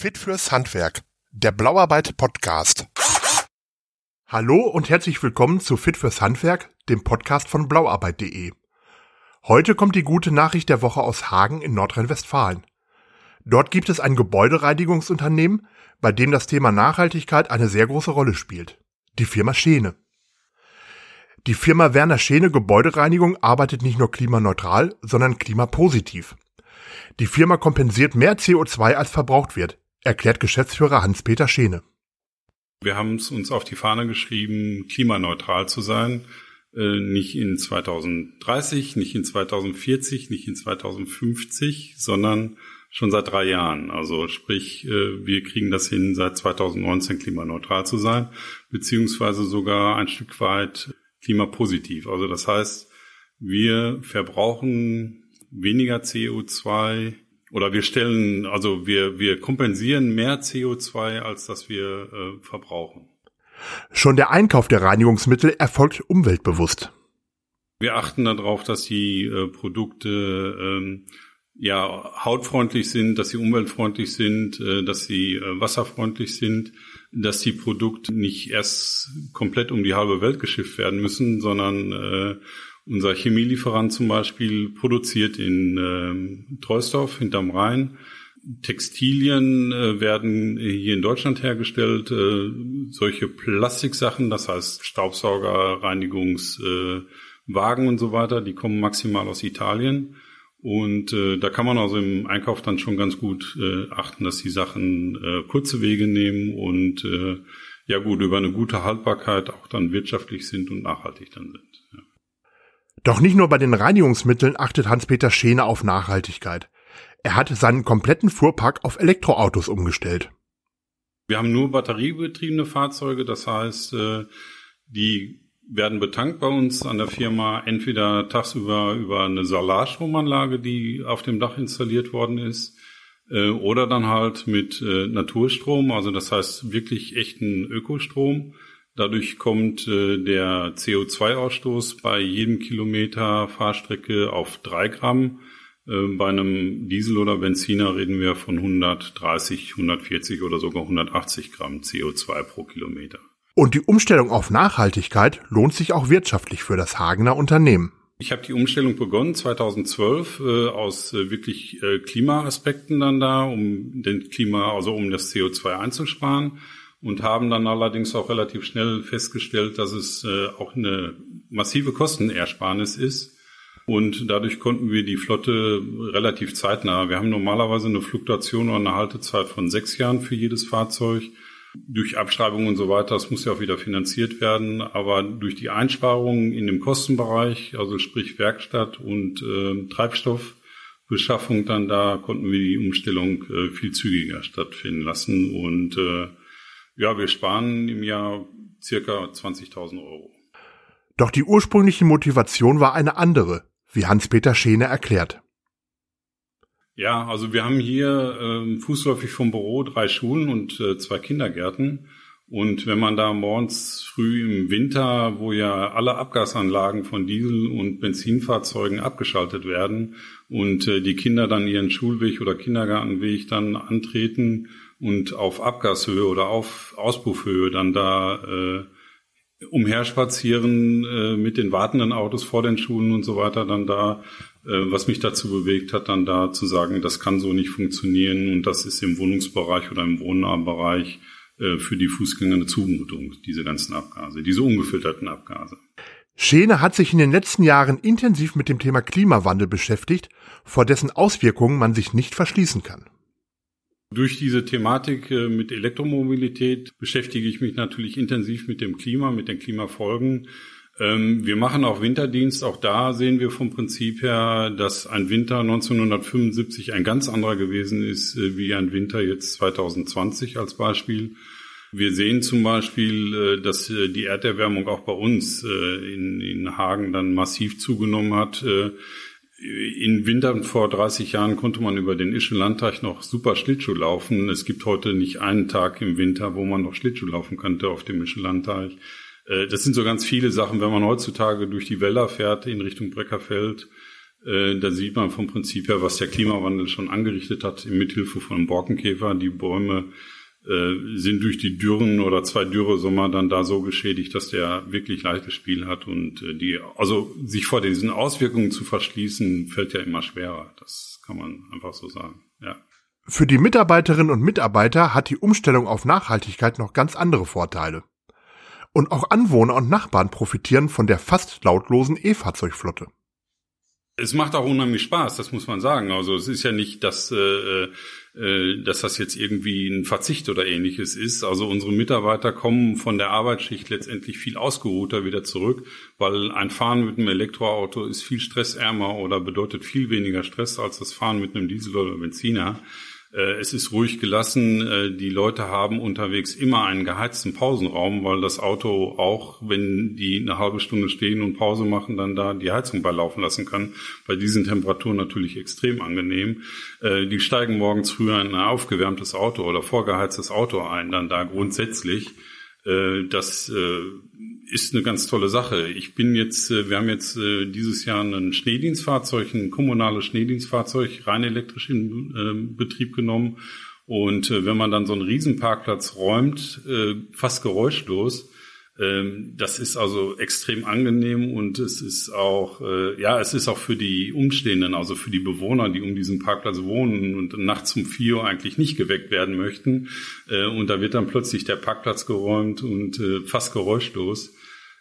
Fit fürs Handwerk, der Blauarbeit Podcast. Hallo und herzlich willkommen zu Fit fürs Handwerk, dem Podcast von blauarbeit.de. Heute kommt die gute Nachricht der Woche aus Hagen in Nordrhein-Westfalen. Dort gibt es ein Gebäudereinigungsunternehmen, bei dem das Thema Nachhaltigkeit eine sehr große Rolle spielt. Die Firma Schene. Die Firma Werner Schene Gebäudereinigung arbeitet nicht nur klimaneutral, sondern klimapositiv. Die Firma kompensiert mehr CO2 als verbraucht wird, erklärt Geschäftsführer Hans-Peter Schene. Wir haben es uns auf die Fahne geschrieben, klimaneutral zu sein. Äh, nicht in 2030, nicht in 2040, nicht in 2050, sondern schon seit drei Jahren. Also sprich, äh, wir kriegen das hin, seit 2019 klimaneutral zu sein, beziehungsweise sogar ein Stück weit klimapositiv. Also das heißt, wir verbrauchen weniger CO2 oder wir stellen, also wir, wir kompensieren mehr CO2, als dass wir äh, verbrauchen. Schon der Einkauf der Reinigungsmittel erfolgt umweltbewusst. Wir achten darauf, dass die äh, Produkte ähm, ja hautfreundlich sind, dass sie umweltfreundlich sind, äh, dass sie äh, wasserfreundlich sind, dass die Produkte nicht erst komplett um die halbe Welt geschifft werden müssen, sondern äh, unser Chemielieferant zum Beispiel produziert in äh, Treusdorf hinterm Rhein. Textilien äh, werden hier in Deutschland hergestellt. Äh, solche Plastiksachen, das heißt Staubsauger, Reinigungswagen äh, und so weiter, die kommen maximal aus Italien. Und äh, da kann man also im Einkauf dann schon ganz gut äh, achten, dass die Sachen äh, kurze Wege nehmen und äh, ja gut über eine gute Haltbarkeit auch dann wirtschaftlich sind und nachhaltig dann sind. Ja. Doch nicht nur bei den Reinigungsmitteln achtet Hans-Peter Schene auf Nachhaltigkeit. Er hat seinen kompletten Fuhrpark auf Elektroautos umgestellt. Wir haben nur batteriebetriebene Fahrzeuge, das heißt, äh, die werden betankt bei uns an der Firma entweder tagsüber über eine Solarstromanlage, die auf dem Dach installiert worden ist, äh, oder dann halt mit äh, Naturstrom, also das heißt wirklich echten Ökostrom. Dadurch kommt äh, der CO2-Ausstoß bei jedem Kilometer Fahrstrecke auf drei Gramm. Äh, bei einem Diesel oder Benziner reden wir von 130, 140 oder sogar 180 Gramm CO2 pro Kilometer. Und die Umstellung auf Nachhaltigkeit lohnt sich auch wirtschaftlich für das Hagener Unternehmen. Ich habe die Umstellung begonnen 2012 äh, aus äh, wirklich äh, Klimaaspekten dann da, um den Klima, also um das CO2 einzusparen und haben dann allerdings auch relativ schnell festgestellt, dass es äh, auch eine massive Kostenersparnis ist. Und dadurch konnten wir die Flotte relativ zeitnah. Wir haben normalerweise eine Fluktuation oder eine Haltezeit von sechs Jahren für jedes Fahrzeug. Durch Abschreibungen und so weiter, das muss ja auch wieder finanziert werden. Aber durch die Einsparungen in dem Kostenbereich, also sprich Werkstatt und äh, Treibstoffbeschaffung dann da, konnten wir die Umstellung äh, viel zügiger stattfinden lassen. Und äh, ja, wir sparen im Jahr circa 20.000 Euro. Doch die ursprüngliche Motivation war eine andere, wie Hans-Peter Schene erklärt. Ja, also wir haben hier ähm, fußläufig vom Büro drei Schulen und äh, zwei Kindergärten. Und wenn man da morgens früh im Winter, wo ja alle Abgasanlagen von Diesel- und Benzinfahrzeugen abgeschaltet werden und äh, die Kinder dann ihren Schulweg oder Kindergartenweg dann antreten und auf Abgashöhe oder auf Auspuffhöhe dann da äh, umherspazieren äh, mit den wartenden Autos vor den Schulen und so weiter dann da, äh, was mich dazu bewegt hat, dann da zu sagen, das kann so nicht funktionieren und das ist im Wohnungsbereich oder im wohnnahen Bereich äh, für die Fußgänger eine Zumutung, diese ganzen Abgase, diese ungefilterten Abgase. Schene hat sich in den letzten Jahren intensiv mit dem Thema Klimawandel beschäftigt, vor dessen Auswirkungen man sich nicht verschließen kann. Durch diese Thematik äh, mit Elektromobilität beschäftige ich mich natürlich intensiv mit dem Klima, mit den Klimafolgen. Ähm, wir machen auch Winterdienst. Auch da sehen wir vom Prinzip her, dass ein Winter 1975 ein ganz anderer gewesen ist äh, wie ein Winter jetzt 2020 als Beispiel. Wir sehen zum Beispiel, äh, dass die Erderwärmung auch bei uns in, Hagen dann massiv zugenommen hat in Wintern vor 30 Jahren konnte man über den Ischen Landteich noch super Schlittschuh laufen. Es gibt heute nicht einen Tag im Winter, wo man noch Schlittschuh laufen könnte auf dem Ischen Landteich. Äh, das sind so ganz viele Sachen, wenn man heutzutage durch die Wälder fährt in Richtung Breckerfeld. Äh, da sieht man vom Prinzip her, was der Klimawandel schon angerichtet hat, mithilfe von Borkenkäfer. Die Bäume sind durch die Dürren oder zwei Dürresommer dann da so geschädigt, dass der wirklich leichtes Spiel hat und äh, die, also sich vor diesen Auswirkungen zu verschließen, fällt ja immer schwerer. Das kann man einfach so sagen, ja. Für die Mitarbeiterinnen und Mitarbeiter hat die Umstellung auf Nachhaltigkeit noch ganz andere Vorteile. Und auch Anwohner und Nachbarn profitieren von der fast lautlosen E-Fahrzeugflotte. Es macht auch unheimlich Spaß, das muss man sagen. Also es ist ja nicht, dass, äh, äh, dass das jetzt irgendwie ein Verzicht oder ähnliches ist. Also unsere Mitarbeiter kommen von der Arbeitsschicht letztendlich viel ausgeruhter wieder zurück, weil ein Fahren mit einem Elektroauto ist viel stressärmer oder bedeutet viel weniger Stress als das Fahren mit einem Diesel oder Benziner. Äh, es ist ruhig gelassen. Äh, die Leute haben unterwegs immer einen geheizten Pausenraum, weil das Auto auch, wenn die eine halbe Stunde stehen und Pause machen, dann da die Heizung beilaufen lassen kann. Bei diesen Temperaturen natürlich extrem angenehm. Äh, die steigen morgens früher in ein aufgewärmtes Auto oder vorgeheiztes Auto ein, dann da grundsätzlich. Das ist eine ganz tolle Sache. Ich bin jetzt, wir haben jetzt dieses Jahr ein Schneedienstfahrzeug, ein kommunales Schneedienstfahrzeug rein elektrisch in Betrieb genommen. Und wenn man dann so einen Riesenparkplatz räumt, fast geräuschlos, ähm, das ist also extrem angenehm und es ist auch, äh, ja, es ist auch für die Umstehenden, also für die Bewohner, die um diesen Parkplatz wohnen und nachts um vier Uhr eigentlich nicht geweckt werden möchten. Äh, und da wird dann plötzlich der Parkplatz geräumt und äh, fast geräuschlos.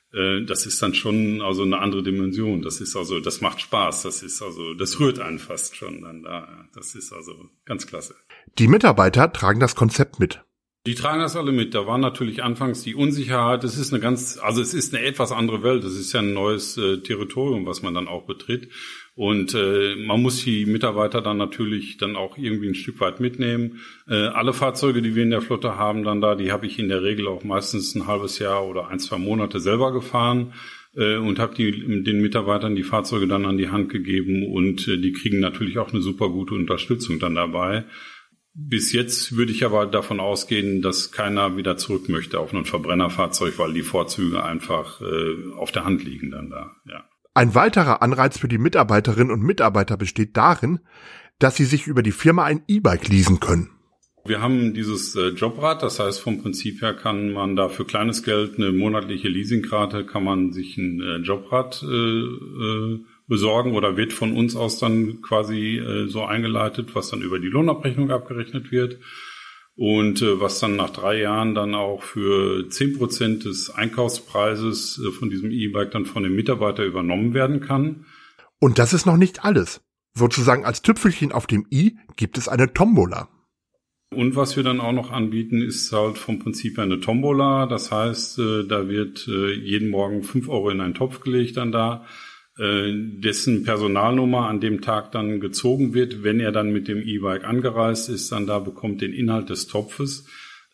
Das ist dann schon also eine andere Dimension. Das ist also, das macht Spaß. Das ist also, das rührt einen fast schon dann da. Das ist also ganz klasse. Die Mitarbeiter tragen das Konzept mit. Die tragen das alle mit. Da war natürlich anfangs die Unsicherheit. Es ist eine ganz, also es ist eine etwas andere Welt. Es ist ja ein neues äh, Territorium, was man dann auch betritt. Und äh, man muss die Mitarbeiter dann natürlich dann auch irgendwie ein Stück weit mitnehmen. Äh, alle Fahrzeuge, die wir in der Flotte haben, dann da, die habe ich in der Regel auch meistens ein halbes Jahr oder ein, zwei Monate selber gefahren äh, und habe den Mitarbeitern die Fahrzeuge dann an die Hand gegeben und äh, die kriegen natürlich auch eine super gute Unterstützung dann dabei. Bis jetzt würde ich aber davon ausgehen, dass keiner wieder zurück möchte auf ein Verbrennerfahrzeug, weil die Vorzüge einfach äh, auf der Hand liegen dann da. Ja. Ein weiterer Anreiz für die Mitarbeiterinnen und Mitarbeiter besteht darin, dass sie sich über die Firma ein E-Bike leasen können. Wir haben dieses äh, Jobrad, das heißt vom Prinzip her kann man da für kleines Geld eine monatliche Leasingrate, kann man sich ein äh, Jobrad äh, äh, besorgen oder wird von uns aus dann quasi äh, so eingeleitet, was dann über die Lohnabrechnung abgerechnet wird und äh, was dann nach drei Jahren dann auch für zehn Prozent des Einkaufspreises äh, von diesem E-Bike dann von dem Mitarbeiter übernommen werden kann. Und das ist noch nicht alles. Sozusagen als Tüpfelchen auf dem i gibt es eine Tombola. Und was wir dann auch noch anbieten, ist halt vom Prinzip eine Tombola. Das heißt, äh, da wird äh, jeden Morgen fünf Euro in einen Topf gelegt dann da dessen Personalnummer an dem Tag dann gezogen wird, wenn er dann mit dem E-Bike angereist ist, dann da bekommt den Inhalt des Topfes.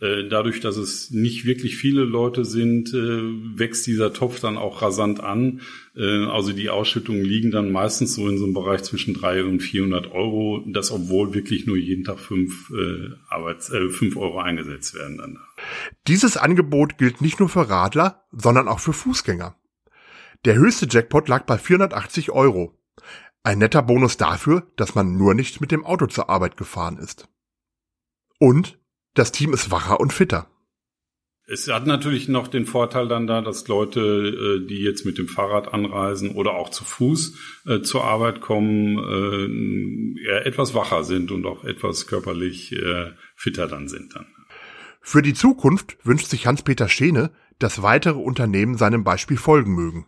Äh, dadurch, dass es nicht wirklich viele Leute sind, äh, wächst dieser Topf dann auch rasant an. Also die Ausschüttungen liegen dann meistens so in so einem Bereich zwischen 300 und 400 Euro, das obwohl wirklich nur jeden Tag fünf, Arbeits äh, fünf Euro eingesetzt werden. Dann. Dieses Angebot gilt nicht nur für Radler, sondern auch für Fußgänger. Der höchste Jackpot lag bei 480 Euro. Ein netter Bonus dafür, dass man nur nicht mit dem Auto zur Arbeit gefahren ist. Und das Team ist wacher und fitter. Es hat natürlich noch den Vorteil dann da, dass Leute, äh, die jetzt mit dem Fahrrad anreisen oder auch zu Fuß äh, zur Arbeit kommen, äh, eher etwas wacher sind und auch etwas körperlich fitter dann sind dann. Für die Zukunft wünscht sich Hans-Peter Schene, dass weitere Unternehmen seinem Beispiel folgen mögen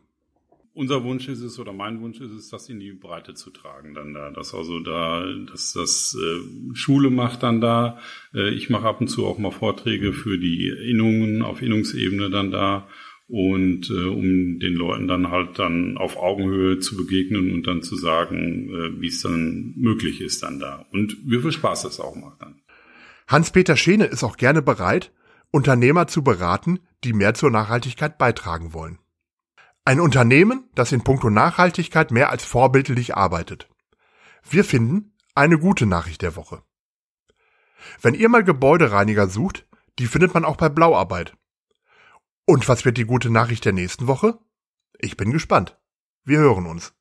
unser Wunsch ist es oder mein Wunsch ist es, das in die Breite zu tragen dann da, dass also da, dass das äh, Schule macht dann da. Äh, ich mache ab und zu auch mal Vorträge für die Innungen auf Innungsebene dann da und äh, um den Leuten dann halt dann auf Augenhöhe zu begegnen und dann zu sagen, äh, wie es dann möglich ist dann da und wie viel Spaß das auch macht dann. Hans-Peter Schene ist auch gerne bereit, Unternehmer zu beraten, die mehr zur Nachhaltigkeit beitragen wollen. Ein Unternehmen, das in puncto Nachhaltigkeit mehr als vorbildlich arbeitet. Wir finden eine gute Nachricht der Woche. Wenn ihr mal Gebäudereiniger sucht, die findet man auch bei Blauarbeit. Und was wird die gute Nachricht der nächsten Woche? Ich bin gespannt. Wir hören uns.